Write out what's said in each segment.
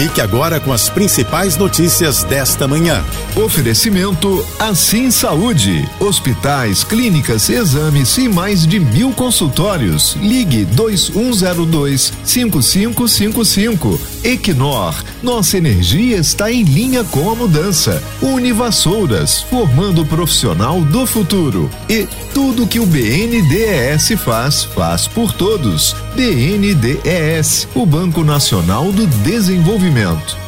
Fique agora com as principais notícias desta manhã. Oferecimento Assim Saúde. Hospitais, clínicas, exames e mais de mil consultórios. Ligue 2102 5555. Equinor. Nossa energia está em linha com a mudança. Univassouras. Formando o profissional do futuro. E tudo que o BNDES faz, faz por todos. BNDES. O Banco Nacional do Desenvolvimento desenvolvimento.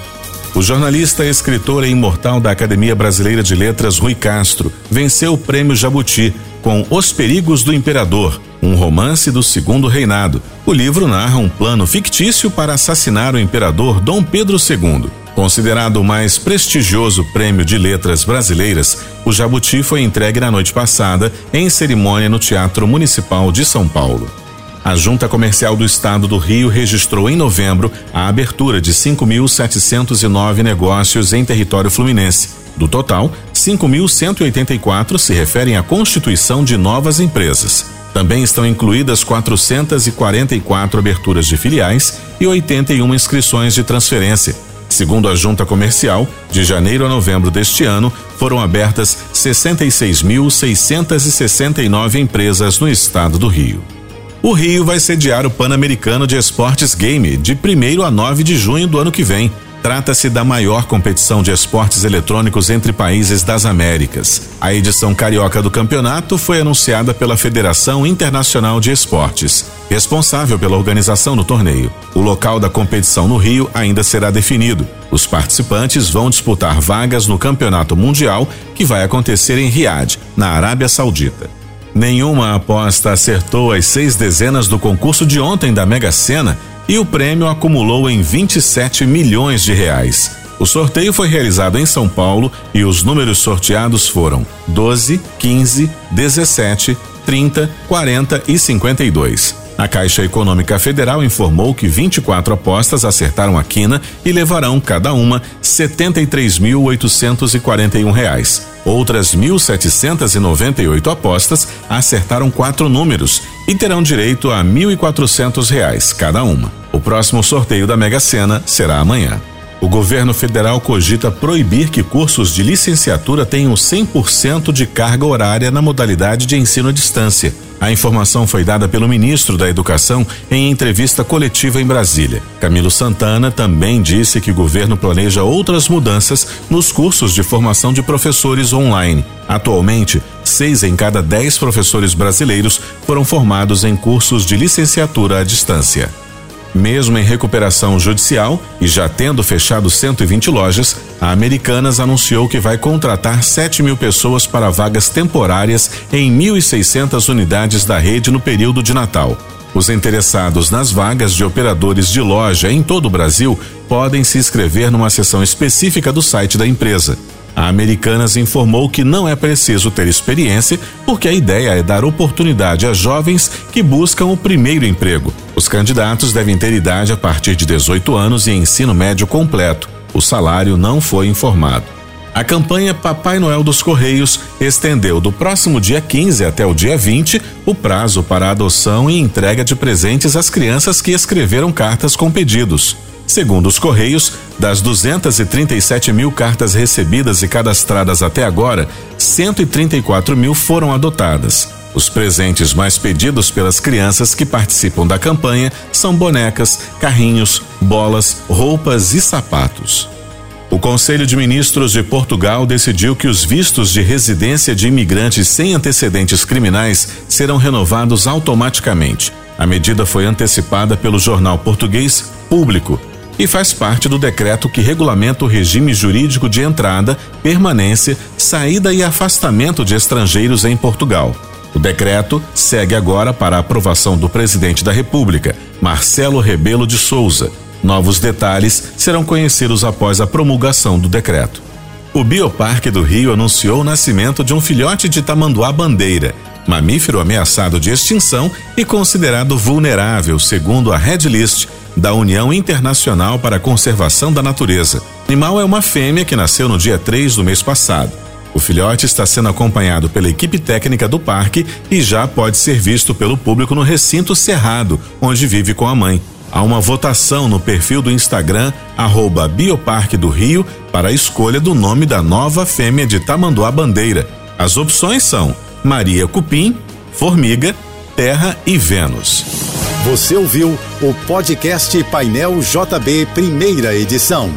O jornalista, escritor e imortal da Academia Brasileira de Letras, Rui Castro, venceu o Prêmio Jabuti com Os Perigos do Imperador, um romance do Segundo Reinado. O livro narra um plano fictício para assassinar o imperador Dom Pedro II. Considerado o mais prestigioso prêmio de letras brasileiras, o Jabuti foi entregue na noite passada em cerimônia no Teatro Municipal de São Paulo. A Junta Comercial do Estado do Rio registrou em novembro a abertura de 5.709 negócios em território fluminense. Do total, 5.184 se referem à constituição de novas empresas. Também estão incluídas 444 aberturas de filiais e 81 inscrições de transferência. Segundo a Junta Comercial, de janeiro a novembro deste ano, foram abertas 66.669 empresas no estado do Rio. O Rio vai sediar o Pan-Americano de Esportes Game de 1 a 9 de junho do ano que vem. Trata-se da maior competição de esportes eletrônicos entre países das Américas. A edição carioca do campeonato foi anunciada pela Federação Internacional de Esportes, responsável pela organização do torneio. O local da competição no Rio ainda será definido. Os participantes vão disputar vagas no Campeonato Mundial, que vai acontecer em Riad, na Arábia Saudita. Nenhuma aposta acertou as seis dezenas do concurso de ontem da Mega Sena e o prêmio acumulou em 27 milhões de reais. O sorteio foi realizado em São Paulo e os números sorteados foram 12, 15, 17, 30, 40 e 52. A Caixa Econômica Federal informou que 24 apostas acertaram a quina e levarão cada uma 73.841 reais. Outras 1.798 apostas acertaram quatro números e terão direito a 1.400 reais cada uma. O próximo sorteio da Mega Sena será amanhã. O governo federal cogita proibir que cursos de licenciatura tenham 100% de carga horária na modalidade de ensino à distância. A informação foi dada pelo ministro da Educação em entrevista coletiva em Brasília. Camilo Santana também disse que o governo planeja outras mudanças nos cursos de formação de professores online. Atualmente, seis em cada dez professores brasileiros foram formados em cursos de licenciatura à distância. Mesmo em recuperação judicial e já tendo fechado 120 lojas, a Americanas anunciou que vai contratar 7 mil pessoas para vagas temporárias em 1.600 unidades da rede no período de Natal. Os interessados nas vagas de operadores de loja em todo o Brasil podem se inscrever numa seção específica do site da empresa. A Americanas informou que não é preciso ter experiência, porque a ideia é dar oportunidade a jovens que buscam o primeiro emprego. Os candidatos devem ter idade a partir de 18 anos e ensino médio completo. O salário não foi informado. A campanha Papai Noel dos Correios estendeu do próximo dia 15 até o dia 20 o prazo para adoção e entrega de presentes às crianças que escreveram cartas com pedidos. Segundo os Correios, das 237 mil cartas recebidas e cadastradas até agora, 134 mil foram adotadas. Os presentes mais pedidos pelas crianças que participam da campanha são bonecas, carrinhos, bolas, roupas e sapatos. O Conselho de Ministros de Portugal decidiu que os vistos de residência de imigrantes sem antecedentes criminais serão renovados automaticamente. A medida foi antecipada pelo jornal português Público e faz parte do decreto que regulamenta o regime jurídico de entrada, permanência, saída e afastamento de estrangeiros em Portugal. O decreto segue agora para a aprovação do presidente da República, Marcelo Rebelo de Souza. Novos detalhes serão conhecidos após a promulgação do decreto. O Bioparque do Rio anunciou o nascimento de um filhote de tamanduá bandeira, mamífero ameaçado de extinção e considerado vulnerável, segundo a Red List, da União Internacional para a Conservação da Natureza. O animal é uma fêmea que nasceu no dia 3 do mês passado. O filhote está sendo acompanhado pela equipe técnica do parque e já pode ser visto pelo público no recinto cerrado, onde vive com a mãe. Há uma votação no perfil do Instagram, arroba Bioparque do Rio, para a escolha do nome da nova fêmea de Tamanduá Bandeira. As opções são Maria Cupim, Formiga, Terra e Vênus. Você ouviu o podcast Painel JB, primeira edição.